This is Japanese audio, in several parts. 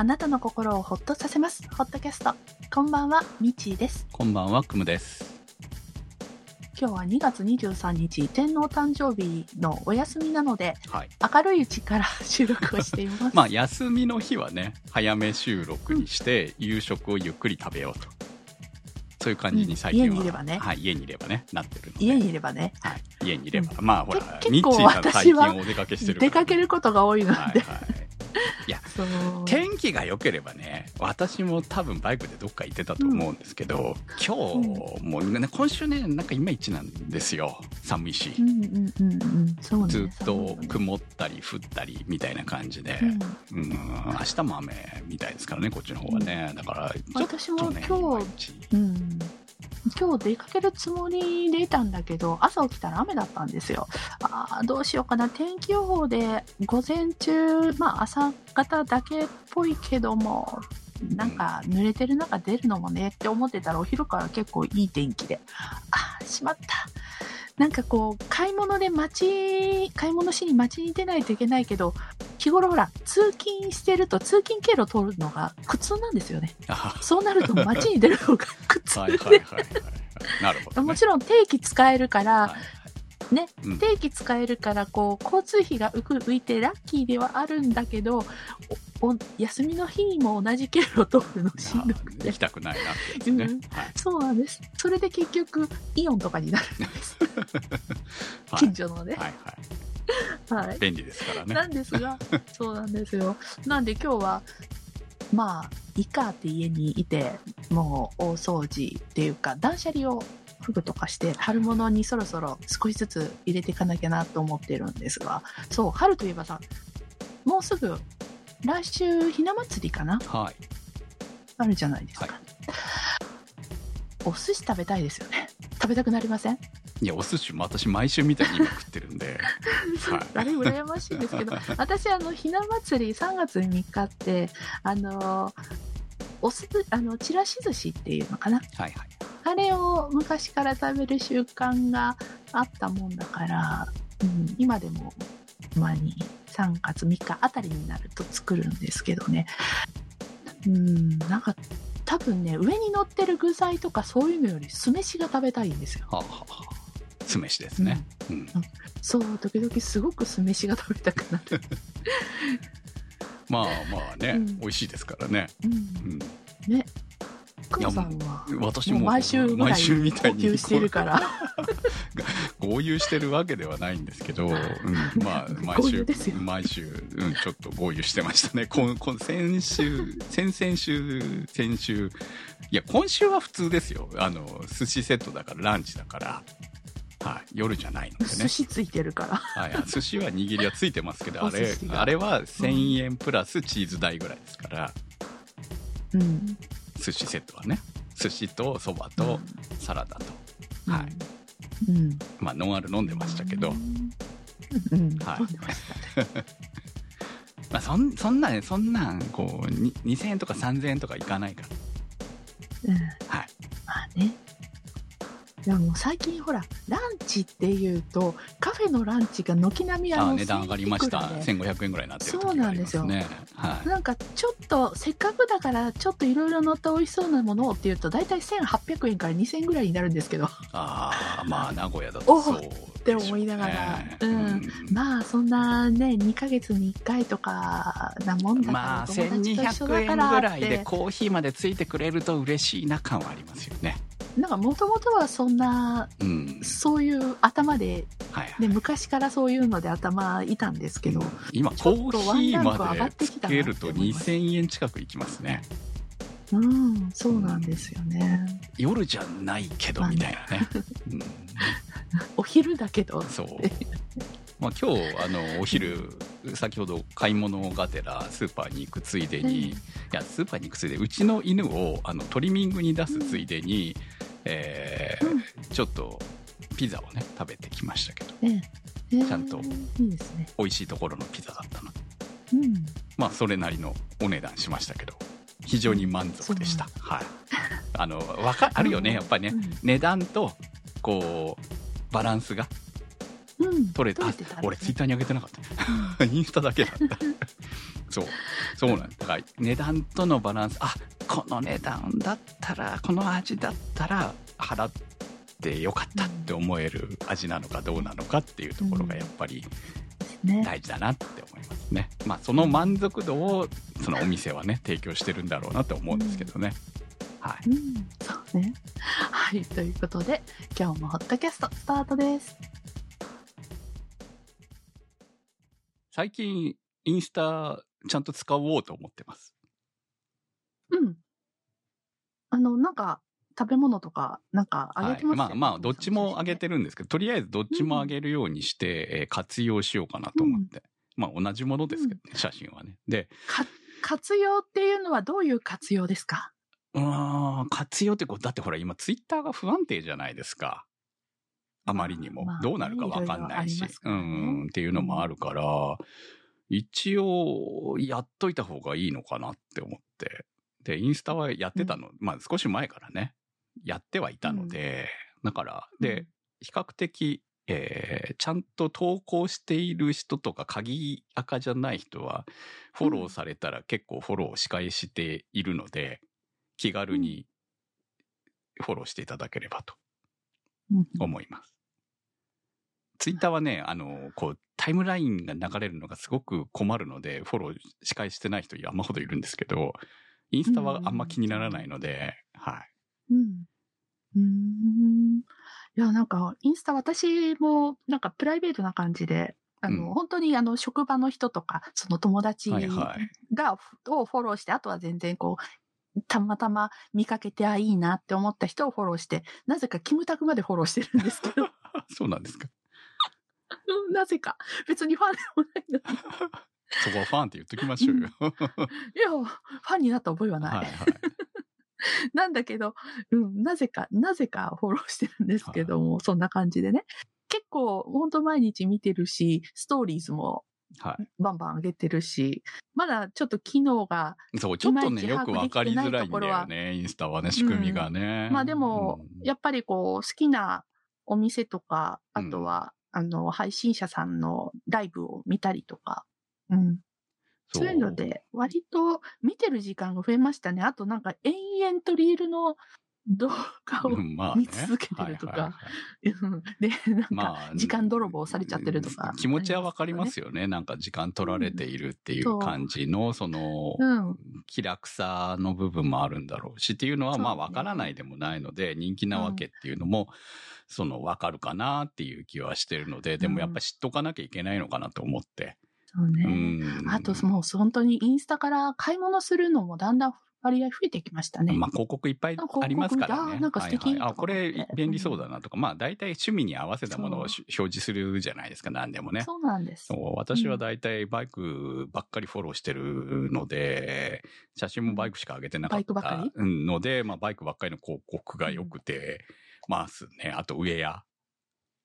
あなたの心をほっとさせます。ホットキャスト。こんばんは、みちーです。こんばんは、くむです。今日は2月23日、天皇誕生日のお休みなので、はい。明るいうちから収録をしています。まあ、休みの日はね、早め収録にして、夕食をゆっくり食べようと。そういう感じに最近は、うん家にいればねはい、家にいればね、なってるので。家にいればね、はい、家にいれば。まあ、ほら、け結構ミッチーさん最近私はお出かけしてる出かけることが多いので、はいはい。そう。天気が良ければね、私も多分バイクでどっか行ってたと思うんですけど、今日もね、今週ね、なんかいまいちなんですよ。寒いしう。んうんうんうん。ずっと曇ったり降ったりみたいな感じで、うんうん、明日も雨みたいですからね、こっちの方はね。だから、ちょっと私もね、今日。今日出かけるつもりでいたんだけど、朝起きたら雨だったんですよ。あ、どうしようかな。天気予報で午前中、まあ朝方だけっぽいけども、なんか濡れてる中出るのもねって思ってたらお昼から結構いい天気で。あ、しまった。なんかこう、買い物で街、買い物しに街に出ないといけないけど、日頃ほら、通勤してると通勤経路通るのが苦痛なんですよね。あそうなると街に出るのが苦痛はいで。なるほど、ね。もちろん定期使えるから、はいはい、ね、うん定期使えるから、こう、交通費が浮く浮いてラッキーではあるんだけど、休みの日にも同じ経路通るのしんどくてあ行き。たくないなってね。うんはいそうなんです。それで結局、イオンとかになるんです。はい近所のね。はいはい。はい。便利ですからね。なんですが、そうなんですよ。なんで今日は、まあ、いいかって家にいて、もう大掃除っていうか、断捨離をフグとかして、春物にそろそろ少しずつ入れていかなきゃなと思ってるんですが、そう、春といえばさ、もうすぐ、来週、ひな祭りかな？はい。あるじゃないですか。はいお寿司食べたいですよね。食べたくなりません？いや、お寿司も私毎週みたいに今食ってるんで。はい。あれ羨ましいんですけど私あのひな祭り3月3日ってあのおすあのちらし寿司っていうのかな？はいはい。あれを昔から食べる習慣があったもんだから、うん、今でも前に3月3日あたりになると作るんですけどねうんなんか多分ね上に乗ってる具材とかそういうのより酢飯が食べたいんですよはあ、はあはあ、酢飯ですね。うん。そう時々すごく酢飯が食べたくなる、まあまあね、うん美味しいですからね。うんうん。ね。久保さんは、私も毎週ぐらい毎週みたいに呼吸してるから。合流してるわけではないんですけど、うん、まあ毎合週毎週、うん、ちょっと合流してましたね。こんこん先週先々週先週いや今週は普通ですよ。あの寿司セットだからランチだから。はい、夜じゃないのでね寿。司ついてるから。はい、あ寿司は握りはついてますけど、あれあれは1000円プラスチーズ代ぐらいですから、うん。寿司セットはね。寿司とそばとサラダと。うんはい。うん。まあ、ノンアル飲んでましたけど、うん。はい まあ、そんそんなん、そんなん、こう、に2000円とか3000円とかいかないから。うん。はい。まあね。でももう最近ほら、ランチっていうと、カフェのランチが軒並みあの、あ値段上がりました。1000いくらで1500円ぐらいになってる時そうがなんですすね。はい。なんかちょっと、せっかくだから、ちょっといろいろ乗った美味しそうなものをっていうと、だいたい1800円から2000円ぐらいになるんですけど、ああ、まあ、名古屋だおとそう、って思いながらううんん。まあそんなね、2ヶ月に1回とかなもんだから、まあ、友達と一緒1200円だからぐらいでコーヒーまでついてくれると嬉しいな感はありますよね。なんかもともとはそんな、うん。そういう頭で、はいはい。ね、昔からそういうので頭いたんですけど、今、ちコょっとワンーヒーまでってきたなつけるとって思います2000円近くいきますね。うん、そうなんですよね。夜じゃないけど、みたいなね。うんお昼だけど、そう。まあ、今日、あの、お昼、先ほど買い物がてらスーパーに行くついでに、うんいや、スーパーに行くついで、うちの犬を、あの、トリミングに出すついでに、えーうんちょっと、ピザをね、食べてきましたけど、ちゃんと。美味しいところのピザだったの。うん。まあ、それなりのお値段しましたけど、非常に満足でした。はい。あの、わか、あるよね、やっぱりね。うん値段と、こう、バランスがうん。取れた俺ツイッターに上げてなかった。インスタだけだった。そう。そうなんだから値段とのバランス、あ、この値段だったら、この味だったら、払ってよかったって思える味なのかどうなのかっていうところがやっぱりね。大事だなって思いますね。まあ、その満足度を、そのお店はね、提供してるんだろうなと思うんですけどね。はい。うん、そうね。はい、ということで、今日もホットキャストスタートです。最近、インスタ、ちゃんと使おうと思ってます。うん。あの、なんか、食べ物とか、なんか、あげてますよね、はい、まあまあ、どっちもあげてるんですけど、とりあえずどっちもあげるようにして、えー活用しようかなと思って。まあ、同じものですけどね、写真はね。で、か活用っていうのはどういう活用ですか？うーん、活用ってこう、だってほら、今、ツイッターが不安定じゃないですか。あまりにもまあ。どうなるかわかんないし。うん、っていうのもあるから、一応、やっといた方がいいのかなって思って。で、インスタはやってたの、まあ少し前からね、やってはいたので、だから、で、比較的、えーちゃんと投稿している人とか、鍵赤じゃない人は、フォローされたら結構フォローを仕返しているので、気軽にフォローしていただければとうん思います。ツイッターはね、あの、こう、タイムラインが流れるのがすごく困るので、フォロー仕返してない人山ほどいるんですけど、インスタはあんま気にならないので、はい。うん。うーん。いや、なんか、インスタ私も、なんかプライベートな感じで、あの、うん本当にあの、職場の人とか、その友達はいはいが、をフォローして、あとは全然こう、たまたま見かけて、あ、いいなって思った人をフォローして、なぜかキムタクまでフォローしてるんですけど、そうなんですか。なぜか、別にファンでもないのに。そこはファンって言っときましょうよ。いや、ファンになった覚えはない。はいはい。なんだけど、うん、なぜか、なぜかフォローしてるんですけども、そんな感じでね。結構、ほんと毎日見てるし、ストーリーズもはい。バンバン上げてるし、まだちょっと機能が、そう、ちょっとね、よくわかりづらいんだよね、インスタはね、仕組みがね。まあでも、うんやっぱりこう、好きなお店とか、あとは、あの、配信者さんのライブを見たりとか、うん。そういうので、割と見てる時間が増えましたね。あとなんか延々とリールの動画を見続けてるとか で、なんか、まあ、時間泥棒されちゃってるとか気持ちはわかりますよね。なんか時間取られているっていう感じの、その、うん。気楽さの部分もあるんだろうしっていうのは、まあわからないでもないので、人気なわけっていうのも、そのわかるかなっていう気はしてるので、でもやっぱ知っとかなきゃいけないのかなと思って。そううね。ん。あと、もう本当にインスタから買い物するのもだんだん割合増えてきましたね。まあ広告いっぱいありますからね。あなんか素敵はいはい、あ、これ便利そうだなとか、まあ大体趣味に合わせたものを表示するじゃないですか、何でもね。そうなんです。私は大体バイクばっかりフォローしてるので、写真もバイクしか上げてなかっバイクばたっかり？うんので、まあバイクばっかりの広告が良くて、まあすね、あとウェア、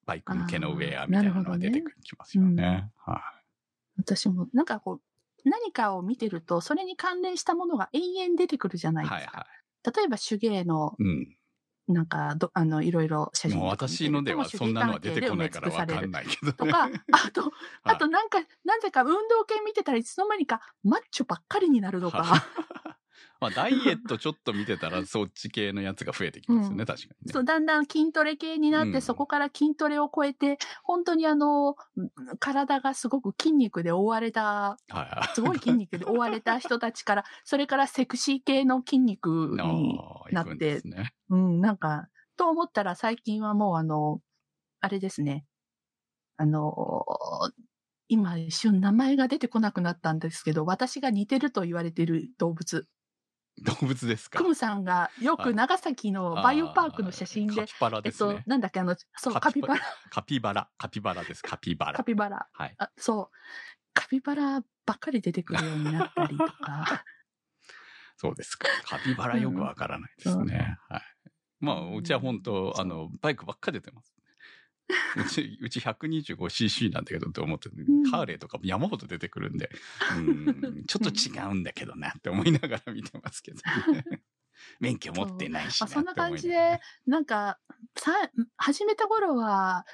バイク向けのウェアみたいなのが出てきますよね。はい。私も、なんかこう、何かを見てると、それに関連したものが延々出てくるじゃないですか。はいは例えば手芸の、い。うん。なんかど、あの、いろいろ写真もう私のではそんなのは出てこないからわかんい。ないけどとね。か、あと、あとなんか、なぜか運動系見てたらいつの間にかマッチョばっかりになるとか、まあダイエットちょっと見てたらそっち系のやつが増えてきますよね、うん確かにね。そう、だんだん筋トレ系になって、うんそこから筋トレを超えて、本当にあの、体がすごく筋肉で覆われた。すごい筋肉で覆われた人たちから、それからセクシー系の筋肉に、なってね。うん、なんか、と思ったら最近はもうあの、あれですね。あの、今一瞬名前が出てこなくなったんですけど、私が似てると言われている動物。動物ですか？クムさんがよく長崎のバイオパークの写真でカピ、バラですねと。、なんだっけ、あの、そう、カカピバラ、カピバラ。カピバラです。カピバラカ。ピバラ。はい。あ、そう。カピバラばっかり出てくるようになったりとか。そうですか。カピバラよくわからないですね。はい。まあ、うちは本当、あの、バイクばっかり出てます。うち、うち 125cc なんだけどって思って、んハーレーとかも山ほど出てくるんで、うん、ちょっと違うんだけどなって思いながら見てますけどね。免許持ってないしなまあ、そんな感じで、なんか、さ、始めた頃は、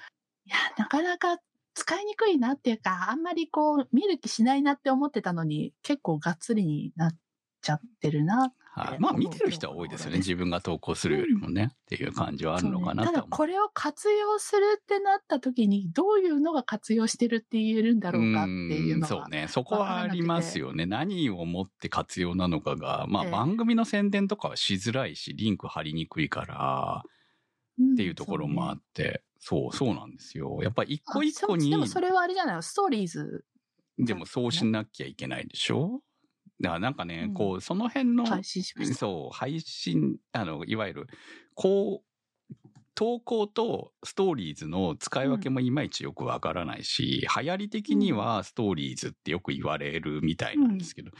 いや、なかなか使いにくいなっていうか、あんまりこう、見る気しないなって思ってたのに、結構がっつりになっちゃってるな。はい。まあ見てる人は多いですよね。自分が投稿するよりもね、っていう感じはあるのかなそうねただ。これを活用するってなった時に、どういうのが活用してるって言えるんだろうかっていうのが。そうね。そこはありますよね。何をもって活用なのかが、まあええ番組の宣伝とかはしづらいし、リンク貼りにくいから、うんっていうところもあって、そう、そうなんですよ。やっぱ一個一個にで、もそれはあれじゃないの？ストーリーズでもそうしなきゃいけないでしょ？だからなんかね、うん。こう、その辺の、配信しました。そう、配信、あの、いわゆる、こう、投稿とストーリーズの使い分けもいまいちよくわからないし、流行り的にはストーリーズってよく言われるみたいなんですけど、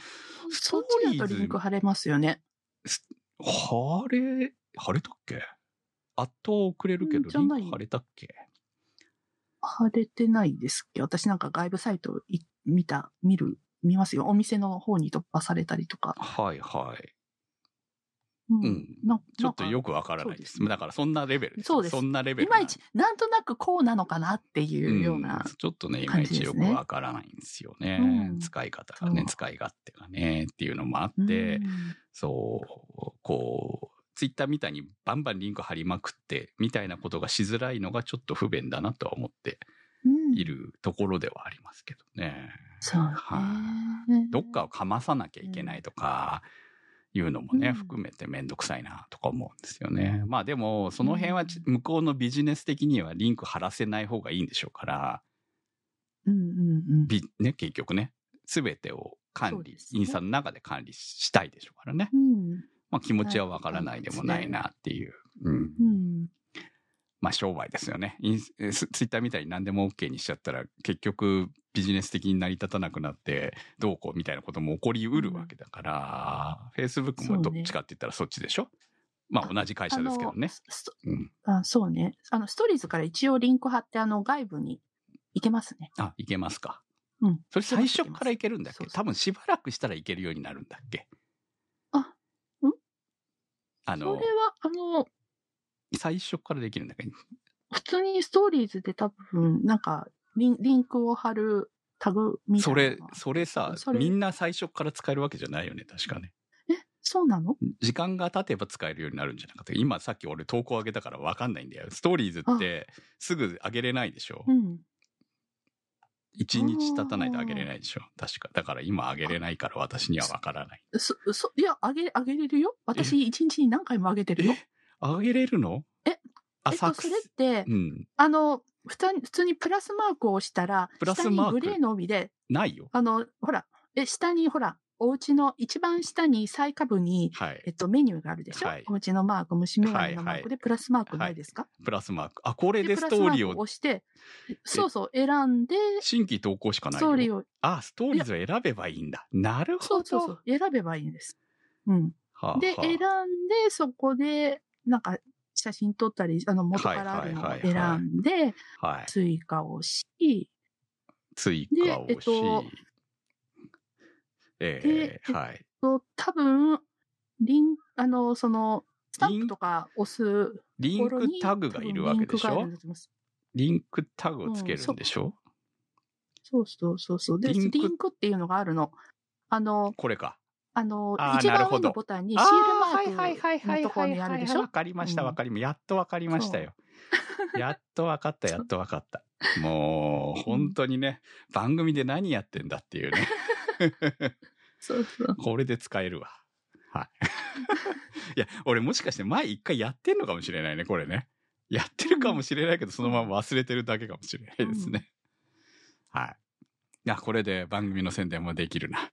スそトーリーズっちだとリンク貼れますよね。晴れ、晴れたっけ？あっと遅れるけど、リンク晴れたっけ？貼れてないですっけ？私なんか外部サイトい見た、見る、見ますよ。お店の方に突破されたりとか。はいはい。ううん。なちょっとよくわからないです。ですねだからそんなレベルです。そうですそんなレベルないまいち、なんとなくこうなのかなっていうような。んちょっとね、いまいちよくわからないんですよね。うん使い方がね使い勝手がね、っていうのもあっうんて、そう、こう、ツイッターみたいにバンバンリンク貼りまくって、みたいなことがしづらいのがちょっと不便だなとは思ってうんいるところではありますけどね。そうね。はいどっかをかまさなきゃいけないとか、いうのもね、うん含めてめんどくさいなとか思うんですよね。まあでも、その辺はち向こうのビジネス的にはリンク貼らせない方がいいんでしょうから、うんうんうん。びね、結局ね、すべてを管理、ねインスタの中で管理したいでしょうからね。うん。まあ気持ちはわからないでもないなっていう。うん。うん。まあ商売ですよね。インツイッターみたいに何でも OK にしちゃったら結局ビジネス的に成り立たなくなってどうこうみたいなことも起こりうるわけだから、Facebook もどっちかって言ったらそっちでしょ？まあ同じ会社ですけどねあ。うん。あそうね。あの、ストーリーズから一応リンク貼って、あの、外部に行けますね。あ、いけますか。うん。それ最初からいけるんだっそうそうけ多分しばらくしたらいけるようになるんだっけ？あ、あのそれは、、あの、最初からできるんだっけ普通にストーリーズで多分、なんか、リンリンクを貼るタグみたいなそれそれさそれみんな最初から使えるわけじゃないよね、確かね。え、そうなの？時間が経てば使えるようになるんじゃなかった今さっき俺投稿上げたから分かんないんだよ。ストーリーズってすぐ上げれないでしょ？うん。一日経たないと上げれないでしょ？確か。だから今上げれないから私には分からない。そ、そ、いや、あげ、あげれるよ。私、一日に何回もあげてるよ。上げれるの？えあ、えっと、それって、うん。あの、普通に、普通にプラスマークを押したら、プラスマーク？グレーの帯で、ないよ。あの、ほら、え、下にほら、お家の一番下に最下部に、はいえ。っと、メニューがあるでしょ、はいお家のマーク、虫眼鏡のマークで、プラスマークないですか、プラスマーク。あ、これでスプラスマークをトーリーを、押して、そうそう、選んで、新規投稿しかないよ。ストーリーを、あ、ストーリーズを選べばいいんだ。なるほど。そうそうそう、選べばいいんです。うん。はあで、はあ選んで、そこで、なんか、写真撮ったり、あの、元からあるのを選んで、はい。追加をし、追加をし、でえっとえでーはい。と、多分、リン、あの、その、スタンプとか押すリンクタグがいるわけでしょ？リンクタグをつけるんでしょ、そうそうそうそう。で、リンクリンクっていうのがあるの。あの、これか。あのあー、一番上のボタンにシールマークのところにあるでしょ？わかりました、うんわかりました。やっとわかりましたよ。やっとわかった、やっとわかった。もう、本当にね、番組で何やってんだっていうね。そうそう。これで使えるわ。はい。いや、俺もしかして前一回やってんのかもしれないね、これね。やってるかもしれないけど、そのまま忘れてるだけかもしれないですね。はい。いや、これで番組の宣伝もできるな。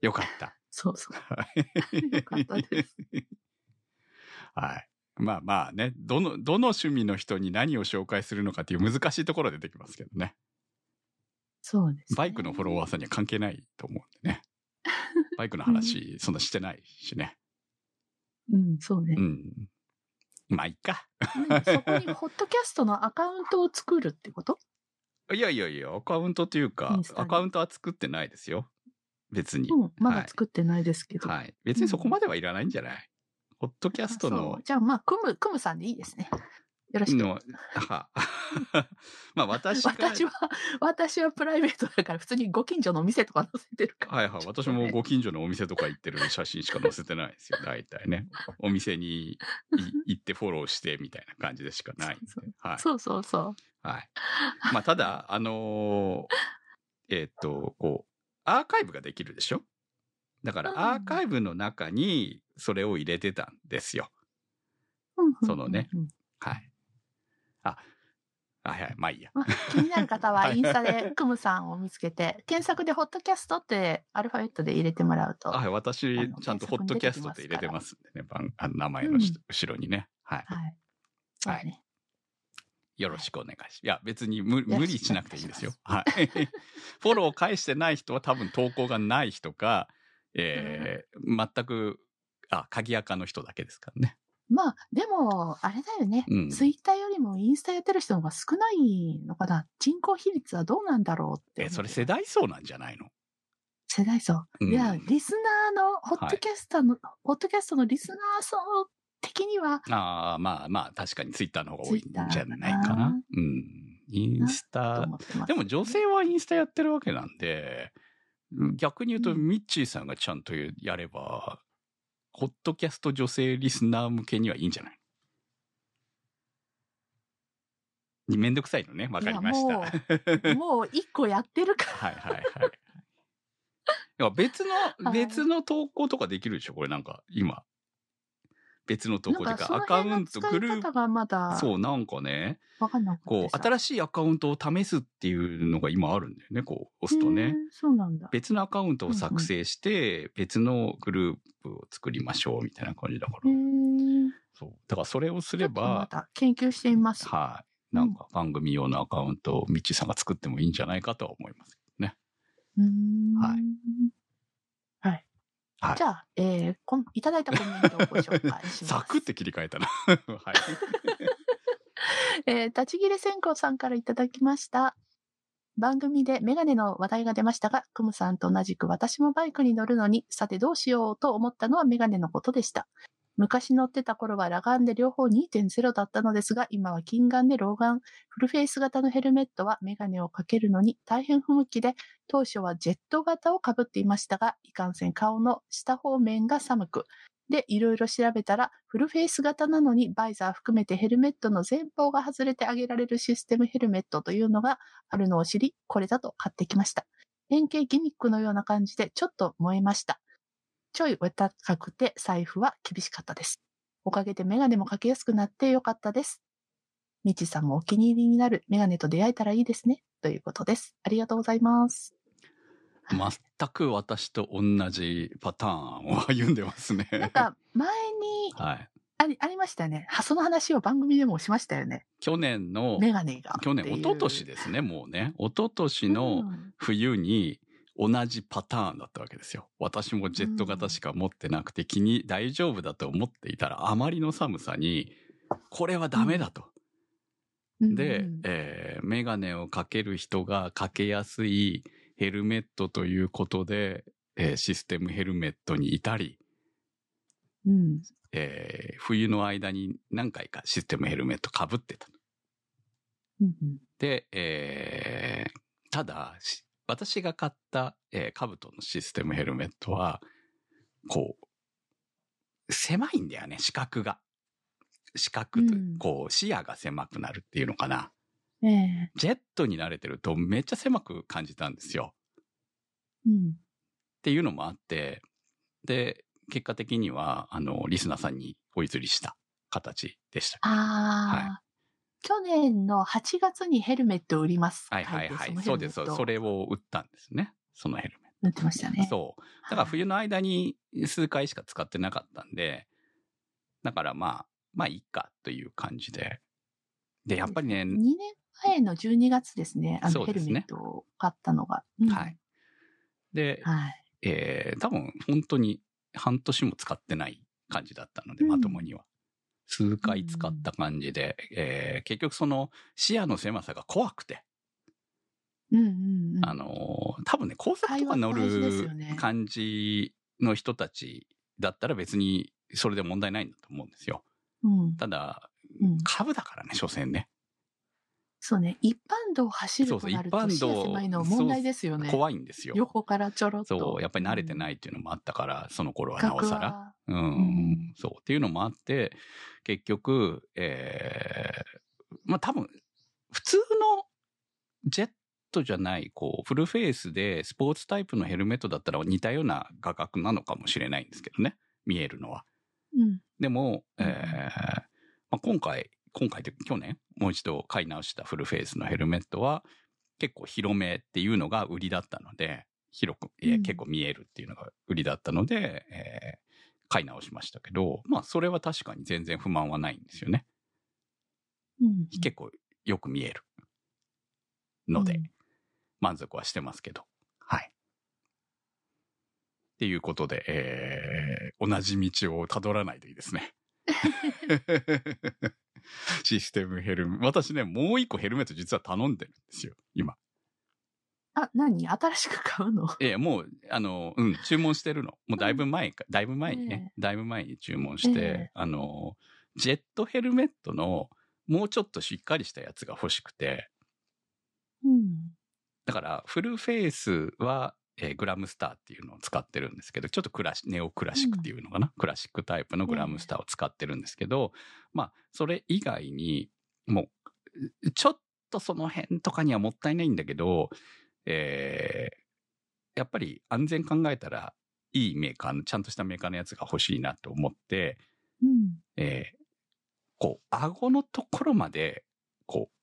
よかった。そうそう。はいよかったです。はい。まあまあね、どの、どの趣味の人に何を紹介するのかっていう難しいところで出てきますけどね。そうです、ね。バイクのフォロワーさんには関係ないと思うんでね。バイクの話、そんなしてないしね。うん、そうねう。ん。まあ、いっか。何そこにホットキャストのアカウントを作るってこと？いやいやいや、アカウントというかアカウントは作ってないですよ。別に。うん、まはいだ作ってないですけど。はい。別にそこまではいらないんじゃない？ホットキャストのう、じゃあまあ、クム、クムさんでいいですね。よろしく。の、は、まあ私が、私は、私はプライベートだから普通にご近所のお店とか載せてるから。はいはい。私もご近所のお店とか行ってる写真しか載せてないですよ。大体ね。お店にい行ってフォローしてみたいな感じでしかないんで。そうはい。そうそうそう。はい。まあ、ただ、あのーえーっと、こう、アーカイブができるでしょ？だから、うんアーカイブの中にそれを入れてたんですよ。そのね。はい。あ、はいはい。まあいいや。まあ気になる方ははいインスタでクムさんを見つけて、検索でホットキャストってアルファベットで入れてもらうと。はい、私ちゃんとホットキャストって入れてますんでね。番あの名前のしうん後ろにね。はい。はい。そうだね。よろしくお願いします。いや、別に無理しなくていいんですよ。はい。フォローを返してない人は多分投稿がない人か、えー全く、あ、鍵垢の人だけですからね。まあ、でも、あれだよね。うんツイッターよりもインスタやってる人の方が少ないのかな。人口比率はどうなんだろうって思え、う。それ世代層なんじゃないの？世代層。うんいや、リスナーの、ホットキャスターの、ホットキャストのリスナー層的には、ああ、まあまあ、確かにツイッターの方が多いんじゃないかな。うん。インスとタ。でも女性はインスタやってるわけなんで、逆に言うと、うんミッチーさんがちゃんとやれば、ホットキャスト女性リスナー向けにはいいんじゃない？めんどくさいのね。わかりました。もう、一個やってるか はいはいはい。いや別の、はい別の投稿とかできるでしょ？これなんか、今。別のというか、アカウント、グルー方がまだ、プ、そう、なんかね、こう、さ新しいアカウントを試すっていうのが今あるんだよね。こう、押すとね。そうなんだ。別のアカウントを作成して、別のグループを作りましょうみたいな感じだから。そう。だからそれをすれば、た研究してみます。はい。なんか番組用のアカウントをミッチーさんが作ってもいいんじゃないかとは思いますね。はい。はいじゃあ、えー、こんいただいたコメントをご紹介します。サクって切り替えたな。はい。えー、立ち切れ線香さんからいただきました。番組でメガネの話題が出ましたが、クムさんと同じく私もバイクに乗るのに、さてどうしようと思ったのはメガネのことでした。昔乗ってた頃は裸眼で両方2.0だったのですが、今は近眼で老眼。フルフェイス型のヘルメットはメガネをかけるのに大変不向きで、当初はジェット型をかぶっていましたが、いかんせん顔の下方面が寒く、で、いろいろ調べたら、フルフェイス型なのにバイザー含めてヘルメットの前方が外れてあげられるシステムヘルメットというのがあるのを知り、これだと買ってきました。円形ギミックのような感じでちょっと燃えました。ちょいお高くて財布は厳しかったです。おかげでメガネもかけやすくなってよかったです。みちさんもお気に入りになるメガネと出会えたらいいですね。ということです。ありがとうございます。全く私と同じパターンを歩んでますね。なんか、前にはい。ありありましたよね。はその話を番組でもしましたよね。去年の、メガネが。去年、一昨年ですね、もうね。一昨年のうん冬に同じパターンだったわけですよ。私もジェット型しか持ってなくて気に大丈夫だと思っていたらあまりの寒さに、これはダメだと。で、うんえーメガネをかける人がかけやすいヘルメットということで、えーシステムヘルメットにいたり、うん。えー冬の間に何回かシステムヘルメット被ってた。うんうんで、えーただ、し私が買った、えー、カブトのシステムヘルメットは、こう、狭いんだよね、視覚が。視覚と、うんこう、視野が狭くなるっていうのかな。ええジェットに慣れてるとめっちゃ狭く感じたんですよ。うん。っていうのもあって、で、結果的には、あの、リスナーさんにお譲りした形でした。ああ、は去年の8月にヘルメットを売ります。はいはいはい。書そうです、てのヘルメットをそれを売ったんですね。そのヘルメット。売ってましたね。そう。だから冬の間に数回しか使ってなかったんで、だからまあ、まあいいかという感じで。で、やっぱりね、2年前の12月ですね。あのヘルそうですねメットを買ったのが。うんはい。で、はい。えー、多分本当に半年も使ってない感じだったので、うんまともには。数回使った感じで、えー結局その視野の狭さが怖くて、うんうんうん。あのー多分ね、高速とか乗る感じの人たちだったら別にそれで問題ないんだと思うんですよ。うん。ただ、うん。株だからね、所詮ね。そうね。一般道を走るとなると、狭いのは問題ですよね。怖いんですよ。横からちょろっと。そう、やっぱり慣れてないっていうのもあったから、その頃はなおさら。ら。うん、うんそう。っていうのもあって、結局、えー、まあ多分、普通のジェットじゃない、こう、フルフェイスでスポーツタイプのヘルメットだったら似たような価格なのかもしれないんですけどね。見えるのは。うん。でも、えうんーまあ、今回、今回で去年、もう一度買い直したフルフェイスのヘルメットは、結構広めっていうのが売りだったので、広く、いやうん結構見えるっていうのが売りだったので、えー買い直しましたけど、まあ、それは確かに全然不満はないんですよね。うん。結構よく見えるので、うん満足はしてますけど。はい。っていうことで、えー、同じ道をたどらないといいですね。システムヘルメ私ね、もう一個ヘルメット実は頼んでるんですよ、今。あ、何？新しく買うの？ええ、もう、あの、うん、注文してるの。もうだいぶ前か、だいぶ前にね、だいぶ前に注文して、ええ。あの、ジェットヘルメットのもうちょっとしっかりしたやつが欲しくて、うん。だから、フルフェイスは、えーグラムスターっていうのを使ってるんですけど、ちょっとクラシネオクラシックっていうのかな、クラシックタイプのグラムスターを使ってるんですけど、まあ、それ以外に、もう、ちょっとその辺とかにはもったいないんだけど、えーやっぱり安全考えたら、いいメーカーの、ちゃんとしたメーカーのやつが欲しいなと思って、うん。えーこう、顎のところまで、こう、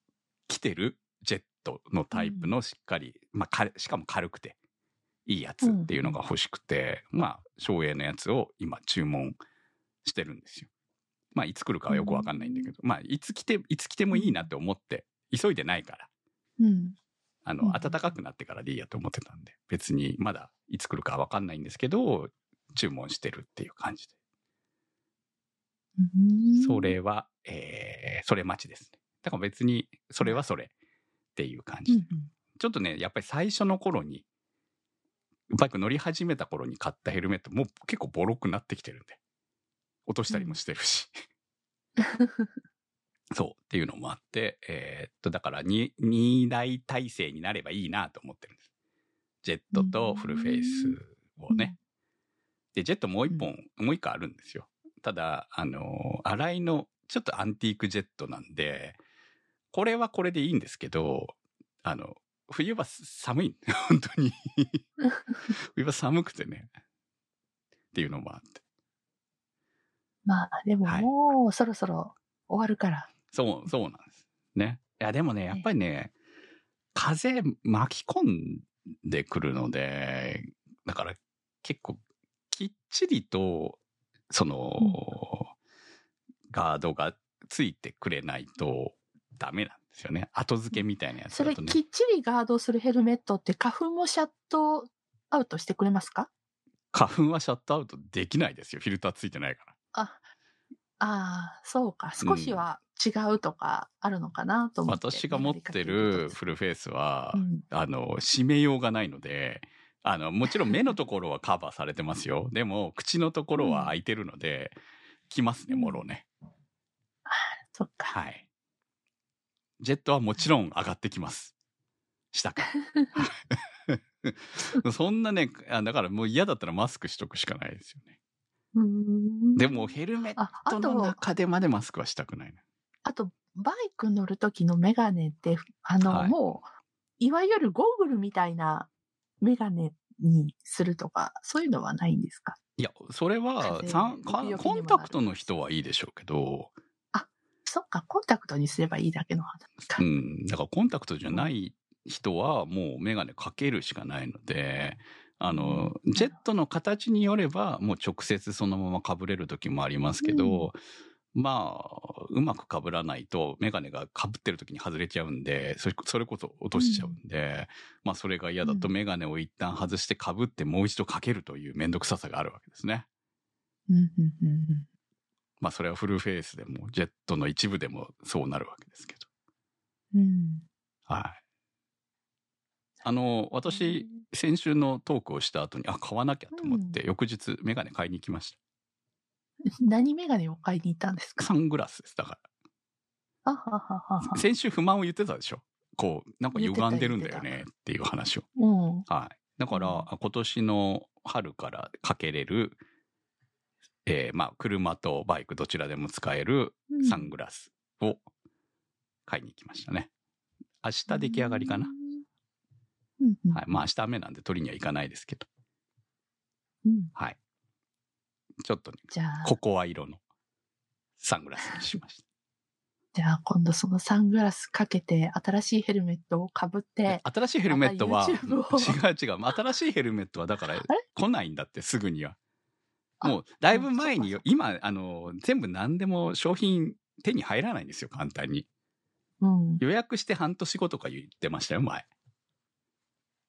来てるジェットのタイプのしっかり、まあ、かしかも軽くて、いいやつっていうのが欲しくて、まあ、省エのやつを今注文してるんですよ。まあ、いつ来るかはよくわかんないんだけど、まあ、いつ来て、いつ来てもいいなって思って、急いでないから、うん。あの、うん暖かくなってからでいいやと思ってたんで、別にまだいつ来るかわかんないんですけど、注文してるっていう感じで。うんそれは、えー、それ待ちですね。だから別に、それはそれっていう感じで。うんうんちょっとね、やっぱり最初の頃に、バイク乗り始めた頃に買ったヘルメット、もう結構ボロくなってきてるんで。落としたりもしてるし。そうっていうのもあって、えーっと、だから2、2台体制になればいいなと思ってるんです。ジェットとフルフェイスをね。で、ジェットもう一本、もう一個あるんですよ。ただ、あの、洗いの、ちょっとアンティークジェットなんで、これはこれでいいんですけど、あの、冬は寒い。本当に。冬は寒くてね。っていうのもあって。まあ、でもはいもうそろそろ終わるから。そう、そうなんです。ね。いや、でもね、やっぱりね、風巻き込んでくるので、だから結構きっちりと、その、ガードがついてくれないとダメなんですよね。後付けみたいなやつそれだとね。きっちりガードするヘルメットって花粉もシャットアウトしてくれますか？花粉はシャットアウトできないですよ。フィルターついてないから。あ、ああ、そうか。少しは違うとかあるのかなと思って。私が持ってるフルフェイスは、うんあの、締めようがないので、あの、もちろん目のところはカバーされてますよ。でも、口のところは開いてるので、来ますね、もろね。そっか。はい。ジェットはもちろん上がってきます。下から。そんなね、あだからもう嫌だったらマスクしとくしかないですよね。でも、ヘルメットのと、中でまでマスクはしたくないな。あと、バイク乗る時のメガネって、あの、はいもう、いわゆるゴーグルみたいなメガネにするとか、そういうのはないんですか？いや、それは、コンタクトの人はいいでしょうけど、そっか、コンタクトにすればいいだけの話か。うん、だからコンタクトじゃない人はもうメガネかけるしかないので、あの、うん。ジェットの形によればもう直接そのまま被れる時もありますけど、まあ、うまく被らないとメガネが被ってる時に外れちゃうんで、それそれこそ落としちゃうんで、まあそれが嫌だとうん。メガネを一旦外して被ってもう一度かけるというめんどくささがあるわけですね。うんうんうんうんまあそれはフルフェイスでもジェットの一部でもそうなるわけですけど。うんはい。あの、私、先週のトークをした後に、あ、買わなきゃと思って、翌日メガネ買いに行きまし 何メガネを買いに行ったんですた。か？サングラスです。だから。あはははは。先週不満を言ってたでしょ？こう、なんか歪んでるんだよねっていう話を。うん。はい。だから、今年の春からかけれる、えーまあ、車とバイクどちらでも使えるサングラスを買いに行きましたね。明日出来上がりかな。はい。まあ明日雨なんで取りには行かないですけど。うん。はい。ちょっとね、じゃあ、ココア色のサングラスにしまし じゃあ今度そのサングラスかけて、新しいヘルメットをかぶって、た。新しいヘルメットは、違う違う。新しいヘルメットはだかられ？来ないんだって、すぐには。あもう、だいぶ前に今、あの、全部何でも商品手に入らないんですよ、簡単に。うん。予約して半年後とか言ってましたよ、前。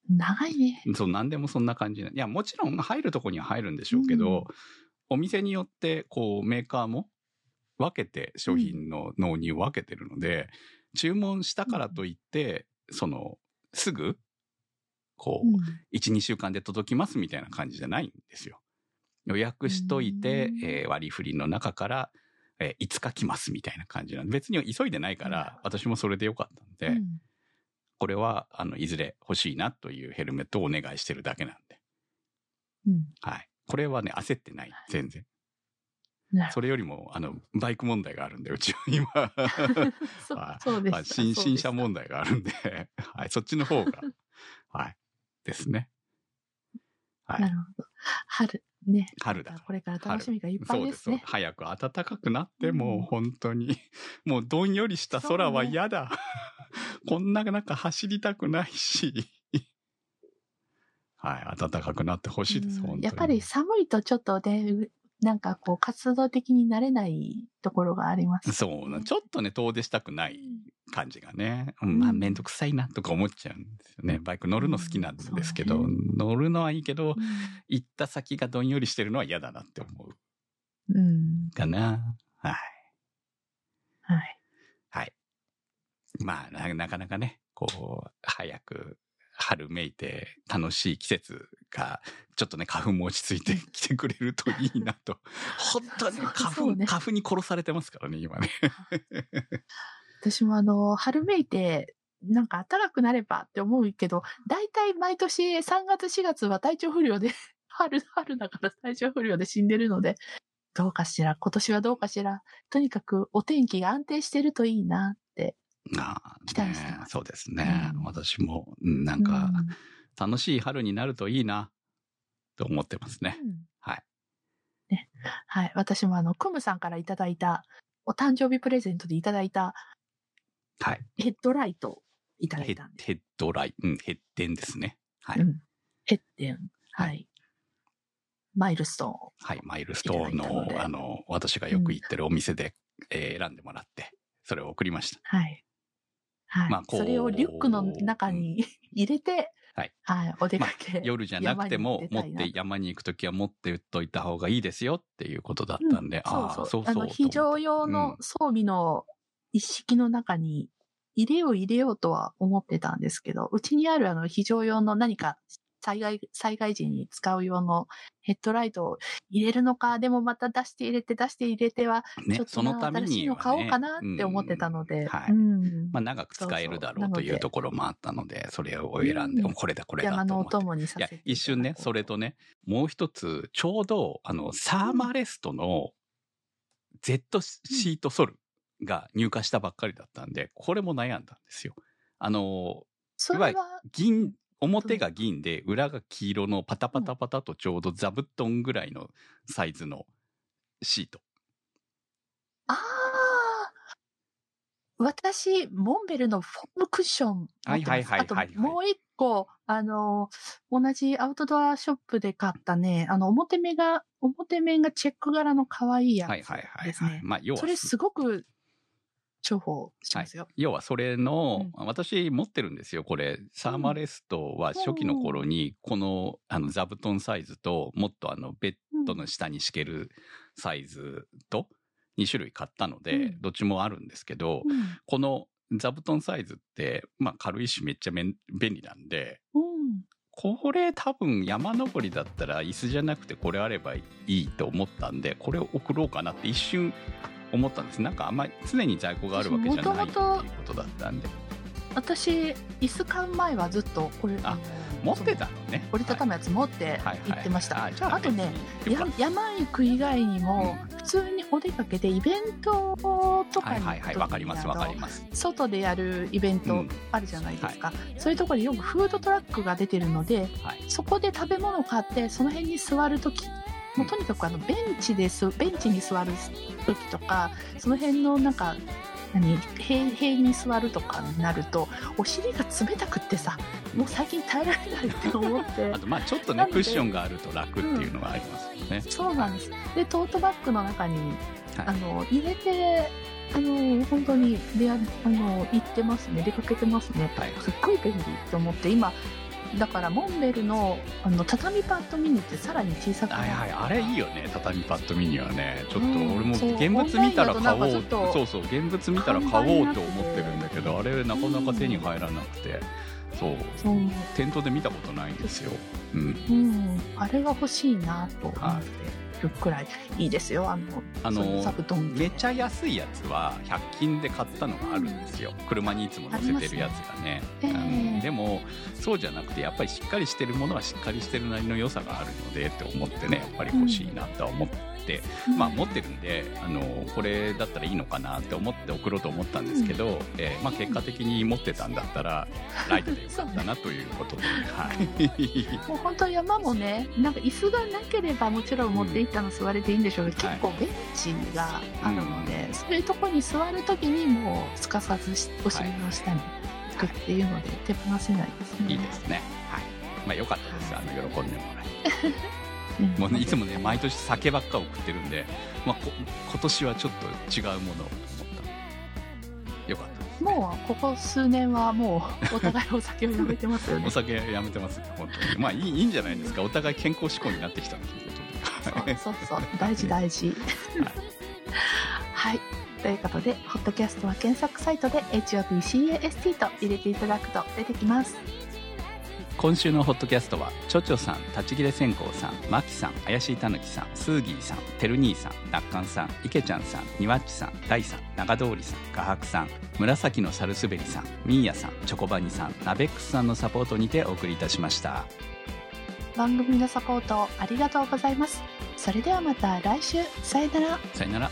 長いね。そう、何でもそんな感じな。いや、もちろん入るとこには入るんでしょうけど、お店によって、こう、メーカーも分けて、商品の納入を分けてるので、注文したからといって、その、すぐ、こう、うん。1、2週間で届きますみたいな感じじゃないんですよ。予約しといてう、んえー割り振りの中から、えー5日来ますみたいな感じなんで、別に急いでないから、私もそれでよかったんで、うんこれは、あの、いずれ欲しいなというヘルメットをお願いしてるだけなんで。うん。はい。これはね、焦ってない。全然。それよりも、あの、バイク問題があるんで、うちは今、そはいそうですはい新新車問題があるんで、はい。そっちの方が、はい。ですね。はないる。ほど。春、ね。春だこれから楽しみがいっぱいですね。そうです。早く暖かくなって、もう本当に、もうどんよりした空は嫌だ。こんな中走りたくないし。はい、暖かくなってほしいです、うん本当に。やっぱり寒いとちょっとね、なんかこう活動的になれないところがあります、そうな、ちょっとね、遠出したくないうん感じがね、うんまあ、うんめんどくさいなとか思っちゃうんですよね。バイク乗るの好きなんですけど、うん乗るのはいいけど、う行った先がどんよりしてるのは嫌だなって思うんうん。かな。はい。はい。はい。まあな、なかなかね、こう、早く春めいて楽しい季節が、ちょっとね、花粉も落ち着いてきてくれるといいなと。本当に花粉、ね花粉に殺されてますからね、今ね。私もあの、春めいて、なんか暖かくなればって思うけど、大体毎年3月4月は体調不良で、春、春だから体調不良で死んでるので、どうかしら、今年はどうかしら、とにかくお天気が安定してるといいなって。期待してますそうですね。うん私も、うんなんか、うん楽しい春になるといいな、と思ってますね。うんはい。ね。はい。私もあの、クムさんからいただいた、お誕生日プレゼントでいただいたはい。ヘッドライトをいただいたんで。ヘッドライン、うん、ヘッデンですね。はい。うん。ヘッデン。は。はいマイルストーンを。はい。マイルストーンのあの、私がよく行ってるお店で、えー選んでもらって、それを送りました。はい。はい。まあこうそれをリュックの中に入れて、はい。はい。お出かけ。夜じゃなくても持って山に行くときは持ってっといた方がいいですよっていうことだったんで、ああそうそう。そうそうあの、非常用の装備の一式の中に入れよう入れようとは思ってたんですけど、うちにあるあの、非常用の何か災害、災害時に使う用のヘッドライトを入れるのか、でもまた出して入れて出して入れては、ねちょっと新しいの買おうかなって思ってたので、うんはい。うんまあ長く使えるだろうというところもあったので、それを選んで、うんこれだこれだ山のおと思って。いや供にさせて一瞬ね、それとね、もう一つ、ちょうど、あの、サーマレストの Z シートソルが入荷したばっかりだったんで、これも悩んだんですよ。あの、それは、銀、表が銀で、裏が黄色のパタパタパタとちょうど座布団ぐらいのサイズのシート。ああ私、モンベルのフォームクッション。はいはいはいはいはいあと、もう一個、あの、同じアウトドアショップで買ったね、あの、表目が、表面がチェック柄の可愛いやつはいはいはい、ですね。はい。まあ、要はそれすごく重宝しますよ。要はそれの、私持ってるんですよ、これ。サーマレストは初期の頃に、この、あの、座布団サイズと、もっとあの、ベッドの下に敷けるサイズと、2種類買ったので、うんどっちもあるんですけど、うんこの座布団サイズって、まあ軽いしめっちゃ便利なんで、うん。これ多分山登りだったら椅子じゃなくてこれあればいいと思ったんで、これを送ろうかなって一瞬思ったんです。なんかあんまり常に在庫があるわけじゃないっていうことだったんで。私椅子買う前はずっとこれあ持ってたのね。折りたたむやつ持って行ってました、あとねや山行く以外にも普通にお出かけでイベントとかはいにわかりますわかります。外でやるイベントうん。あるじゃないですか、そういうところでよくフードトラックが出てるのではい。そこで食べ物買ってその辺に座るときもうとにかくあのベンチですベンチに座る時とかその辺のなんか何塀塀に座るとかになるとお尻が冷たくってさもう最近耐えられないって思って。あとまあちょっとねクッションがあると楽っていうのがありますよね、そうなんです。でトートバッグの中にはい。あの入れてあの本当に出ああの行ってますね。出かけてますね、はい。すっごい便利と思って今だからモンベルのあの畳パッドミニってさらに小さくなはいはいあれいいよね畳パッドミニはね。ちょっとうん俺も現物見たら買おうだとそうそう現物見たら買おうと思ってるんだけどあれなかなか手に入らなくて。そうそう、店頭で見たことないんですよ。うん。うん、あれが欲しいなと思ってるくらいいいですよ。あのあの座布団めっちゃ安いやつは100均で買ったのがあるんですよ。車にいつも乗せてるやつがね。ねええうん。でもそうじゃなくてやっぱりしっかりしてるものはしっかりしてるなりの良さがあるのでって思ってねやっぱり欲しいなとは思って、まあ持ってるんであのこれだったらいいのかなって思って送ろうと思ったんですけど、えーまあ、結果的に持ってたんだったらライトでよかったなということで、はい。もう本当山もねなんか椅子がなければもちろん持って行ったの座れていいんでしょうけど、はい。結構ベンチがあるので、そういうとこに座るときにもうすかさずしお尻の下に行くっていうので手放せないですね。いいですね。はい。まあ良かったです。あの喜んでもらえもうね、いつもね毎年酒ばっか送ってるんで、まあ、こ今年はちょっと違うものをと思ったよかったです、ね、もうここ数年はもうお互いお酒をやめてますよね お。酒やめてますね本当にまあいいいいんじゃないですかお互い健康志向になってきたということでそうそうそう大事 大事。はいはい。ということで、ホットキャストは検索サイトで HOPCAST と入れていただくと出てきます。今週のホットキャストはちょちょさん立ち切れ線香さんまきさん怪しいたぬきさんスーギーさんてる兄さん楽観さんいけちゃんさんにわっちさん大さん長通りさん画伯さん紫のサルスベリさんみーやさんチョコバニさんナベックスさんのサポートにてお送りいたしました番組のサポートありがとうございます。それではまた来週、さよなら。さよなら